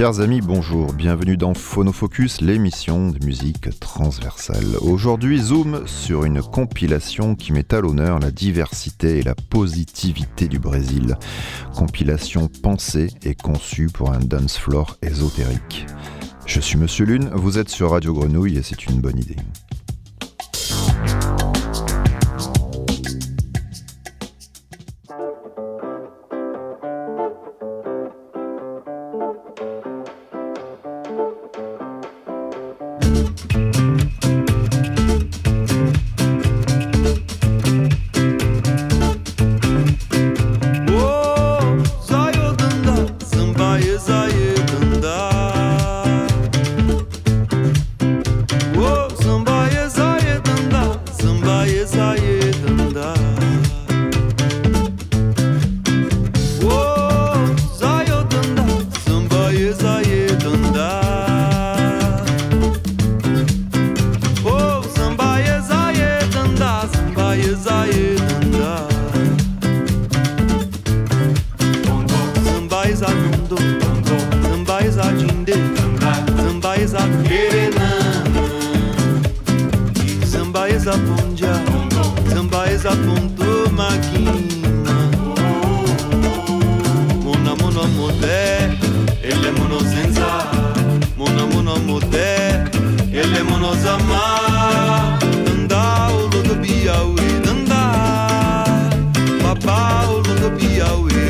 Chers amis, bonjour, bienvenue dans Phonofocus, l'émission de musique transversale. Aujourd'hui, zoom sur une compilation qui met à l'honneur la diversité et la positivité du Brésil. Compilation pensée et conçue pour un dance floor ésotérique. Je suis Monsieur Lune, vous êtes sur Radio Grenouille et c'est une bonne idée. do Piauí.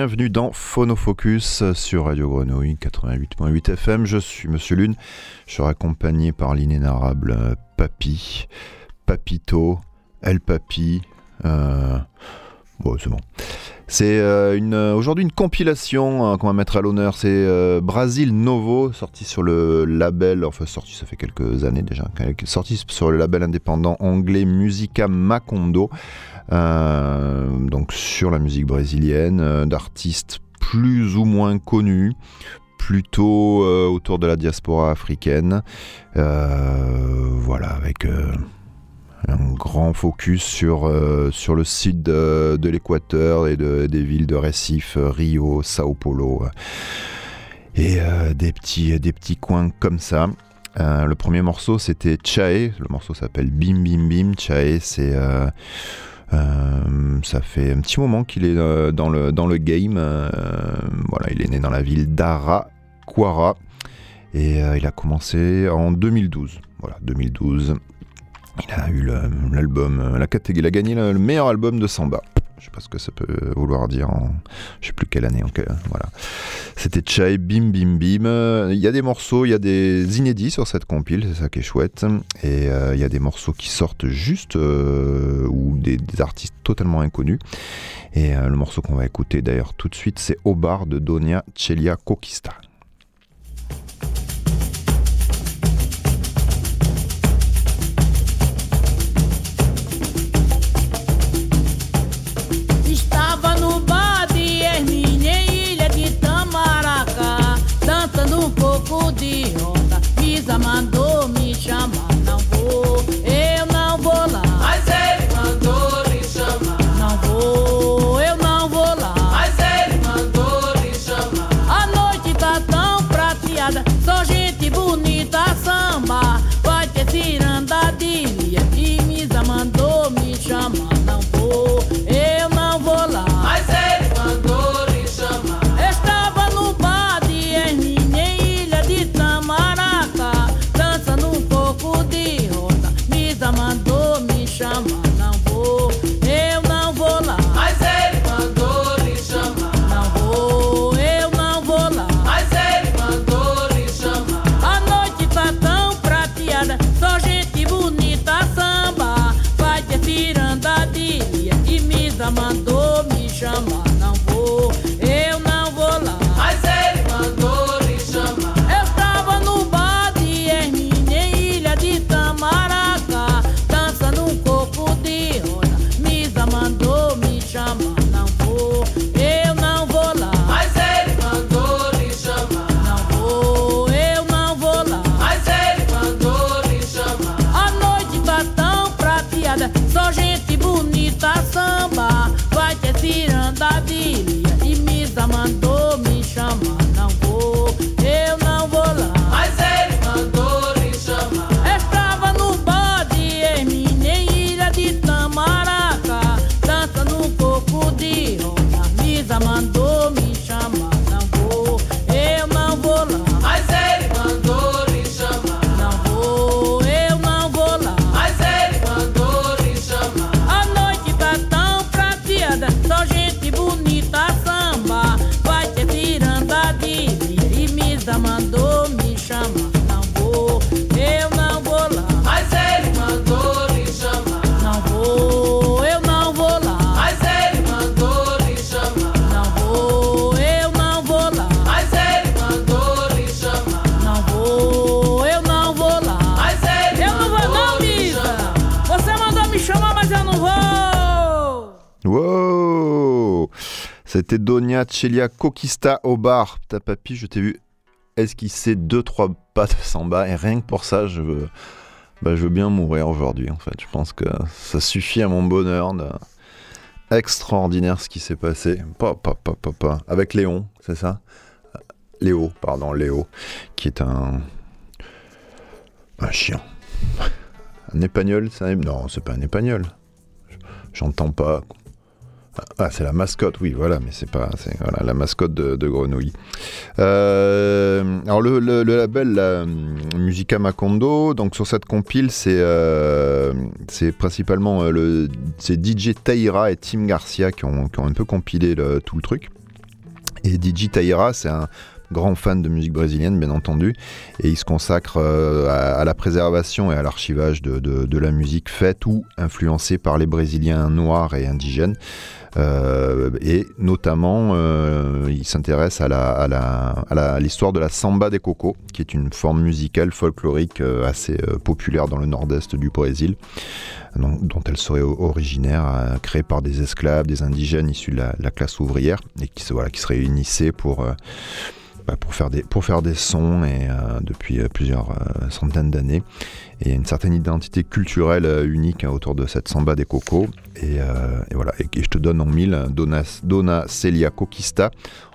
bienvenue dans Phonofocus sur Radio Grenouille 88.8 FM. Je suis Monsieur Lune, je suis accompagné par l'inénarrable euh, Papy, Papito, El Papi. Euh, bon, c'est bon. C'est euh, aujourd'hui une compilation qu'on va mettre à l'honneur. C'est Brasil Novo, sorti sur le label, enfin sorti ça fait quelques années déjà, sorti sur le label indépendant anglais Musica Macondo. Euh, donc sur la musique brésilienne, euh, d'artistes plus ou moins connus, plutôt euh, autour de la diaspora africaine. voilà, avec un grand focus sur, sur le sud de, l'Équateur et de, des villes de Recife, Rio, Sao Paulo et des, petits, des petits coins comme ça. le premier morceau c'était Chae, le morceau s'appelle Bim Bim Bim. Chae c'est ça fait un petit moment qu'il est euh, dans, le, game. Euh, il est né dans la ville d'Araquara et il a commencé en 2012. Voilà, 2012. Il a eu l'album, la catégorie, il a gagné le meilleur album de samba. Je sais pas ce que ça peut vouloir dire en je sais plus quelle année. En voilà. C'était Chai, Bim Bim Bim. Il y a des morceaux, il y a des inédits sur cette compile, c'est ça qui est chouette. Et il y a des morceaux qui sortent juste ou des, artistes totalement inconnus. Et le morceau qu'on va écouter d'ailleurs tout de suite, c'est Au bar de Donia Celia mandou me chamar. Donia Celia Kokista au bar. Ta papy, je t'ai vu esquisser deux trois pas de samba? Et rien que pour ça, je veux, bah, je veux bien mourir aujourd'hui. En fait, je pense que ça suffit à mon bonheur. Extraordinaire ce qui s'est passé. Pa, pa, pa, Avec Léon, c'est ça? Léo, pardon, Léo, qui est un un chien. Un épagnol, ça Non, c'est pas un épagnol. J'entends pas. Ah, c'est la mascotte, oui, voilà, mais c'est pas. C'est la mascotte de, Grenouille. Euh, alors, le, label la Musica Macondo, donc sur cette compile, c'est euh, c'est principalement euh, le, DJ Taira et Tim Garcia qui ont, qui ont un peu compilé tout le truc. Et DJ Taira, c'est un grand fan de musique brésilienne, bien entendu, et il se consacre à, la préservation et à l'archivage de, la musique faite ou influencée par les Brésiliens noirs et indigènes. Euh, et notamment, euh, il s'intéresse à l'histoire de la samba des cocos, qui est une forme musicale folklorique euh, assez populaire dans le nord-est du Brésil, dont, elle serait originaire, créée par des esclaves, des indigènes issus de la, classe ouvrière, et qui se réunissaient pour bah, pour, faire des, pour faire des sons et, depuis plusieurs centaines d'années. Et une certaine identité culturelle unique hein, autour de cette samba des cocos. Euh, et, voilà, et, je te donne en mille Donna, Donna Celia Coquista.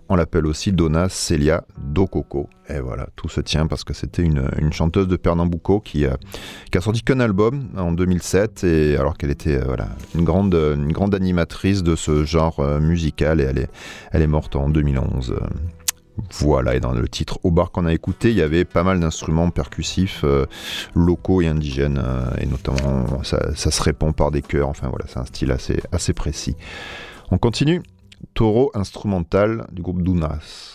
On l'appelle aussi Donna Celia Do Coco. Et voilà, tout se tient parce que c'était une, chanteuse de Pernambuco qui, a, qui a sorti qu'un album en 2007, et alors qu'elle était euh, voilà, une, grande, une grande animatrice de ce genre euh, musical, et elle est, elle est morte en 2011. Voilà, et dans le titre Au bar qu'on a écouté, il y avait pas mal d'instruments percussifs euh, locaux et indigènes, euh, et notamment ça, se répond par des chœurs, enfin voilà, c'est un style assez, assez précis. On continue. Taureau instrumental du groupe Dunas.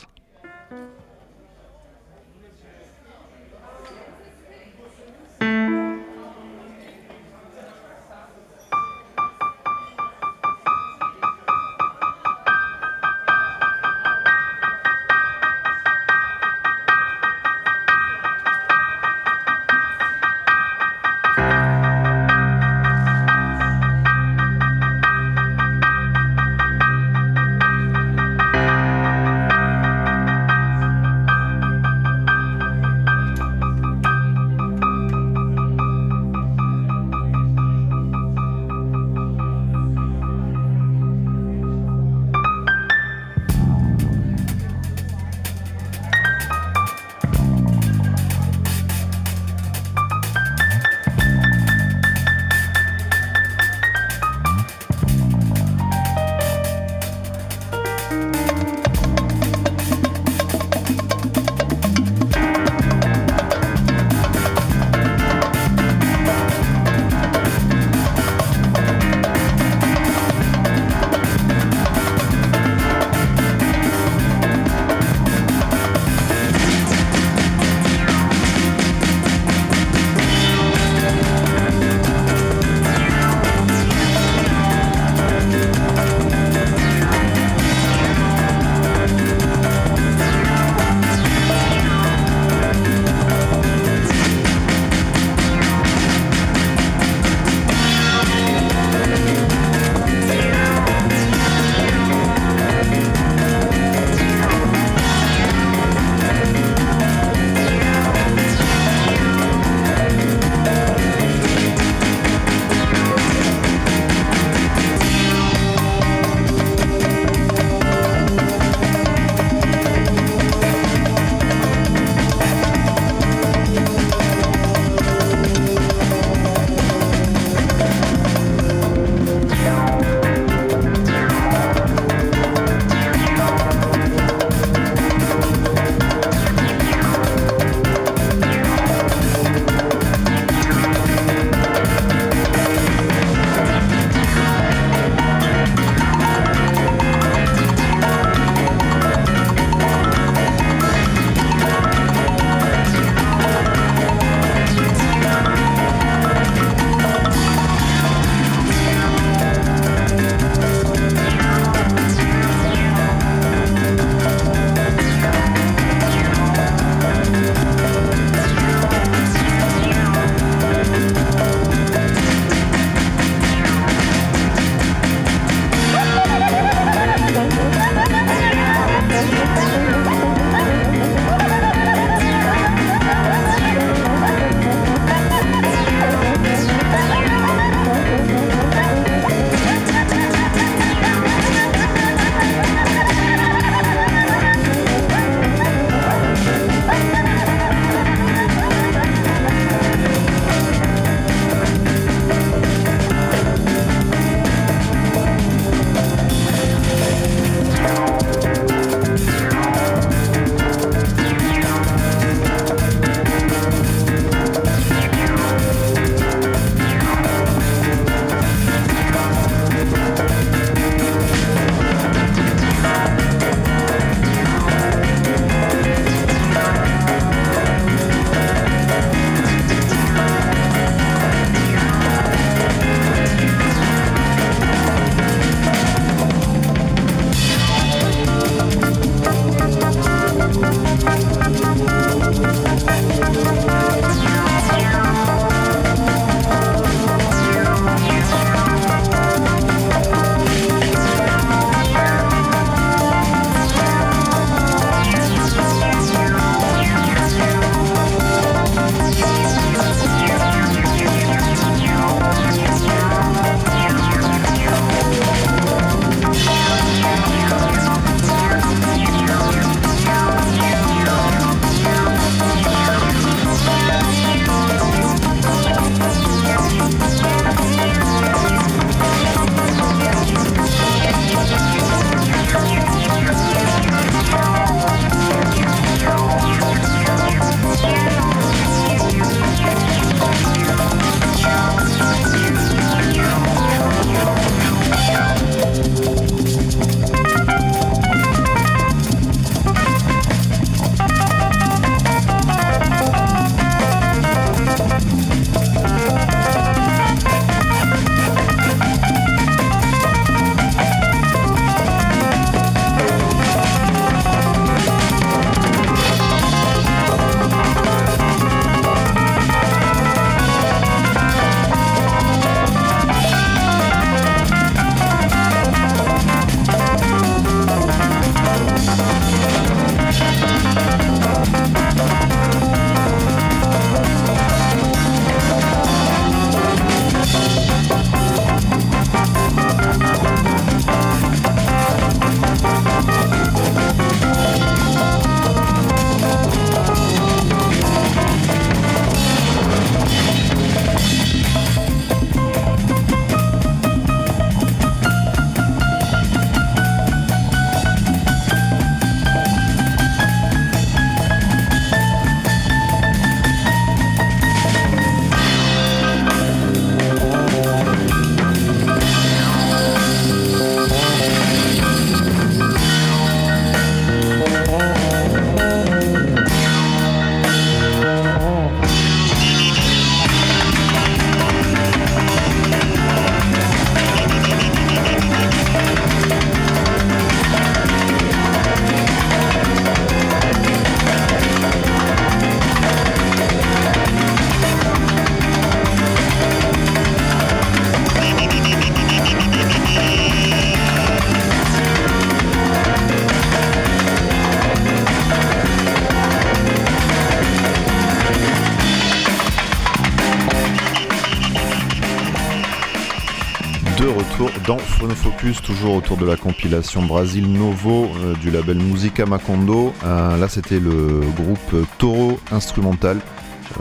Dans Phonofocus, toujours autour de la compilation Brasil Novo euh, du label Musica Macondo. Euh, là, c'était le groupe Toro Instrumental,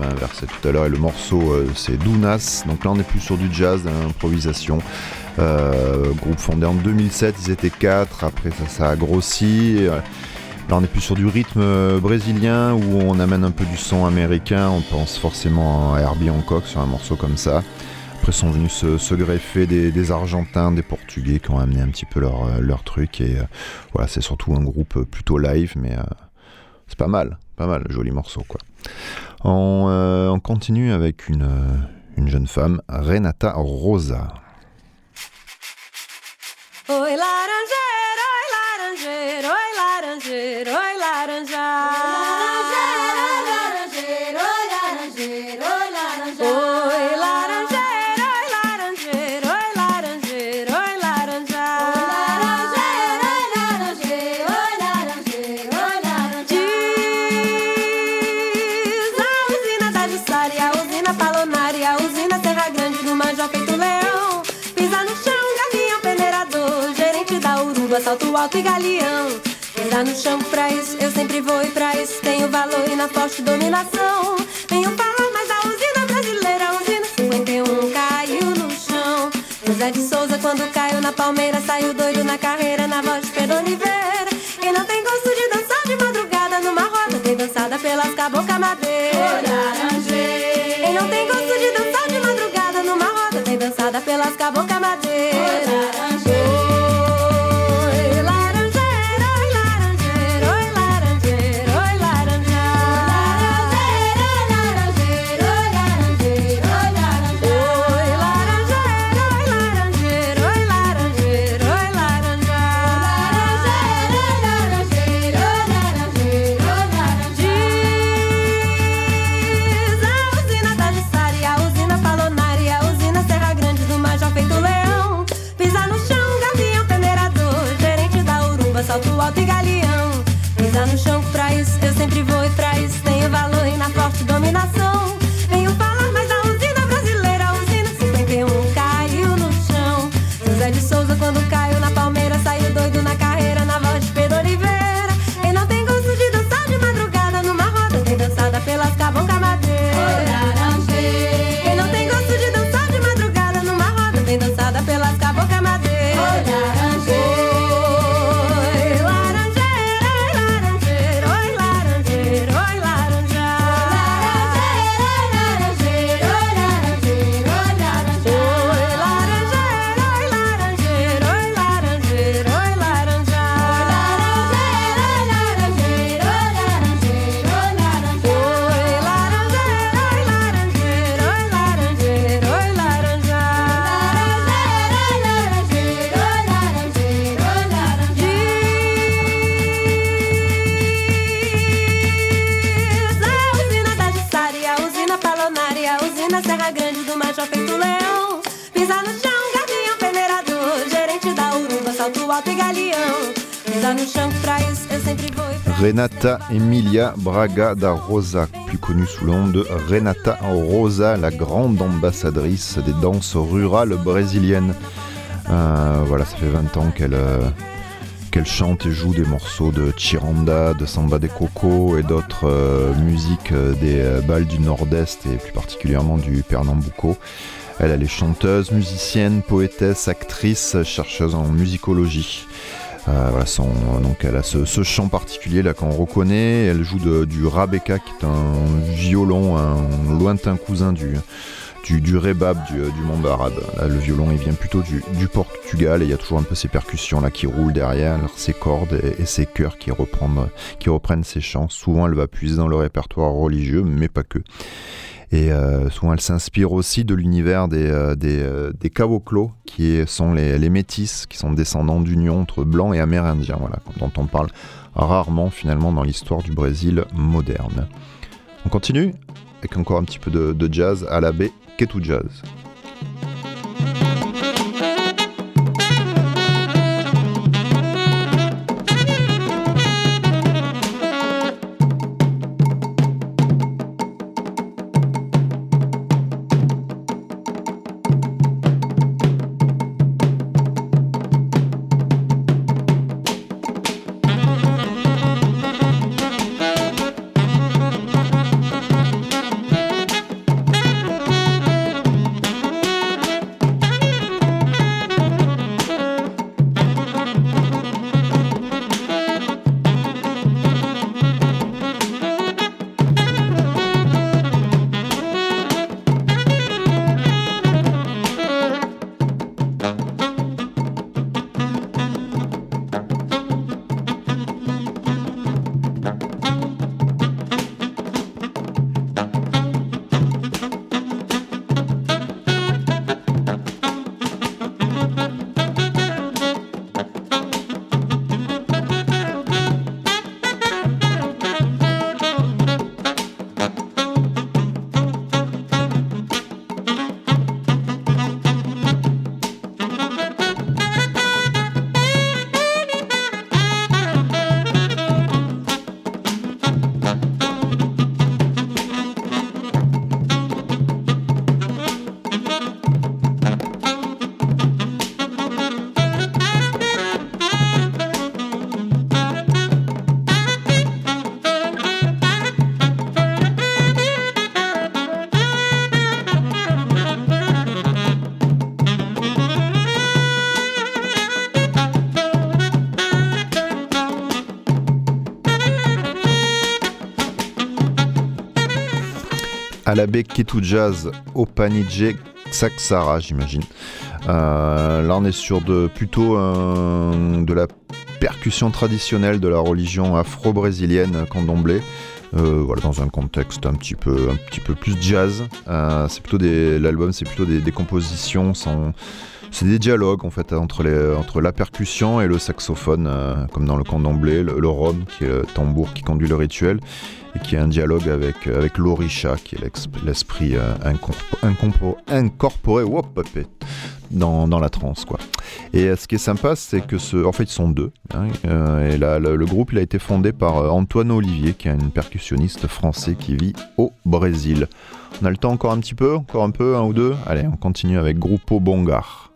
euh, versé tout à l'heure, et le morceau c'est Dunas. Donc là, on est plus sur du jazz, l'improvisation. groupe fondé en 2007, ils étaient quatre. Après, ça, ça a grossi. Là, on est plus sur du rythme brésilien où on amène un peu du son américain. On pense forcément à Herbie Hancock sur un morceau comme ça. Après sont venus se, greffer des, Argentins, des Portugais qui ont amené un petit peu leur, euh, leur truc. Et euh, voilà, c'est surtout un groupe plutôt live, mais euh, c'est pas mal, pas mal, joli morceau quoi. On, continue avec une, une jeune femme, Renata Rosa. Laranjeira, alto e galeão. Pisar no chão pra isso, eu sempre vou e pra isso tenho valor e na forte dominação. Venho falar mais da usina brasileira, usina 51 caiu no chão. José de Souza, quando caiu na palmeira, saiu doido na carreira, na voz de Pedro Oliveira. Quem não tem gosto de dançar de madrugada numa roda, tem dançada pelas cabocas madeira. Quem não tem gosto Renata Emilia Braga da Rosa, plus connue sous le nom de Renata Rosa, la grande ambassadrice des danses rurales brésiliennes. Euh, voilà, ça fait 20 ans qu'elle euh, qu'elle chante et joue des morceaux de chiranda, de samba de coco et d'autres euh, musiques des balles du nord-est et plus particulièrement du Pernambuco. Elle, elle est chanteuse, musicienne, poétesse, actrice, chercheuse en musicologie. Euh, son, donc elle a ce, chant particulier là qu'on reconnaît. Elle joue du rabeka qui est un violon, un lointain cousin du, du, du rebab du, monde arabe. le violon il vient plutôt du, Portugal et il y a toujours un peu ces percussions là qui roulent derrière, ces cordes et, ces chœurs qui reprennent, qui reprennent ces chants. Souvent elle va puiser dans le répertoire religieux, mais pas que. Et euh, souvent, elle s'inspire aussi de l'univers des, euh, des, euh, des caboclos, qui sont les, les métis, qui sont descendants d'union entre blancs et amérindiens, voilà, dont on parle rarement finalement dans l'histoire du Brésil moderne. On continue avec encore un petit peu de, de jazz à la baie Ketu Jazz. Alabe Ketu Jazz Opanije Saksara, j'imagine. Euh, là, on est sur de, plutôt de la percussion traditionnelle de la religion afro-brésilienne candomblé. Euh, voilà, dans un contexte un petit peu, un petit peu plus jazz. Euh, c'est plutôt des, l'album, c'est plutôt des, compositions sans, c'est des dialogues en fait entre, entre la percussion et le saxophone, euh, comme dans le candomblé, le, le rhum qui est le tambour qui conduit le rituel, et qui est un dialogue avec, avec l'orisha qui est l'esprit incorporé, dans, dans, la trance quoi. Et ce qui est sympa, c'est que ce, en fait, ils sont deux. Hein, et là, le, groupe, il a été fondé par Antoine Olivier, qui est un percussionniste français qui vit au Brésil. On a le temps encore un petit peu, encore un peu, un ou deux? Allez, on continue avec Grupo Bongar.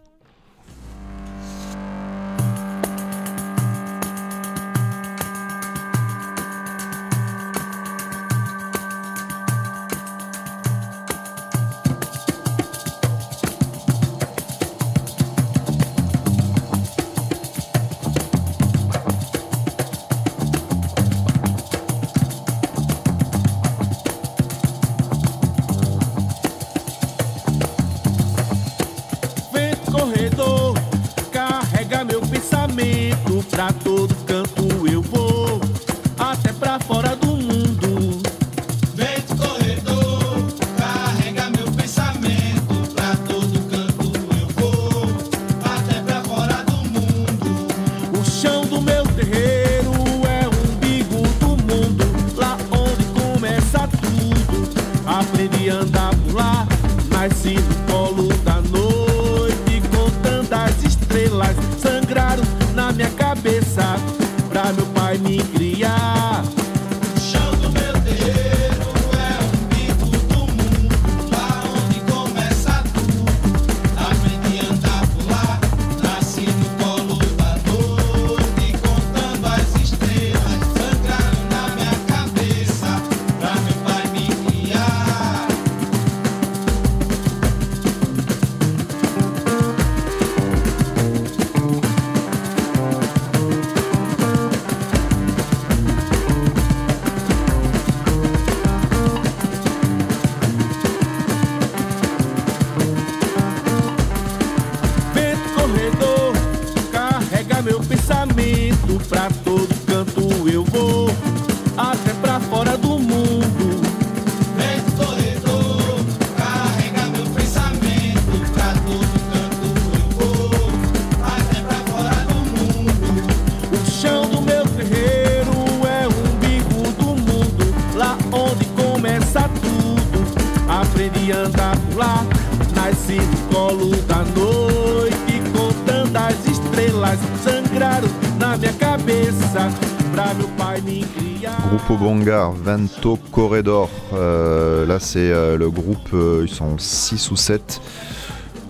Vento Corredor. Euh, là, c'est euh, le groupe, euh, ils sont 6 ou 7.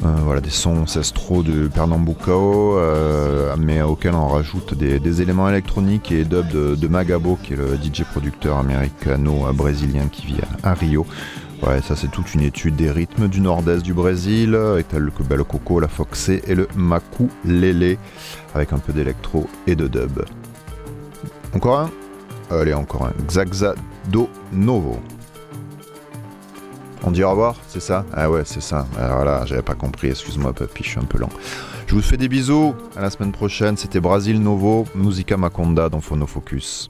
voilà, des sons ancestraux de Pernambucao, mais auxquels on rajoute des, éléments électroniques et dub de, Magabo, qui est le DJ producteur américano-brésilien qui vit à, Rio. Ouais, ça c'est toute une étude des rythmes du nord-est du Brésil, avec le, le coco, la foxé et le makulele, avec un peu d'électro et de dub. Encore un? Allez, encore un. Xaxa Novo. On dit au revoir, c'est ça? Ah ouais, c'est ça. Alors voilà, j'avais pas compris, excuse-moi papy, je suis un peu lent. Je vous fais des bisous, à la semaine prochaine, c'était Brasil Novo, Musica Maconda dans Phonofocus.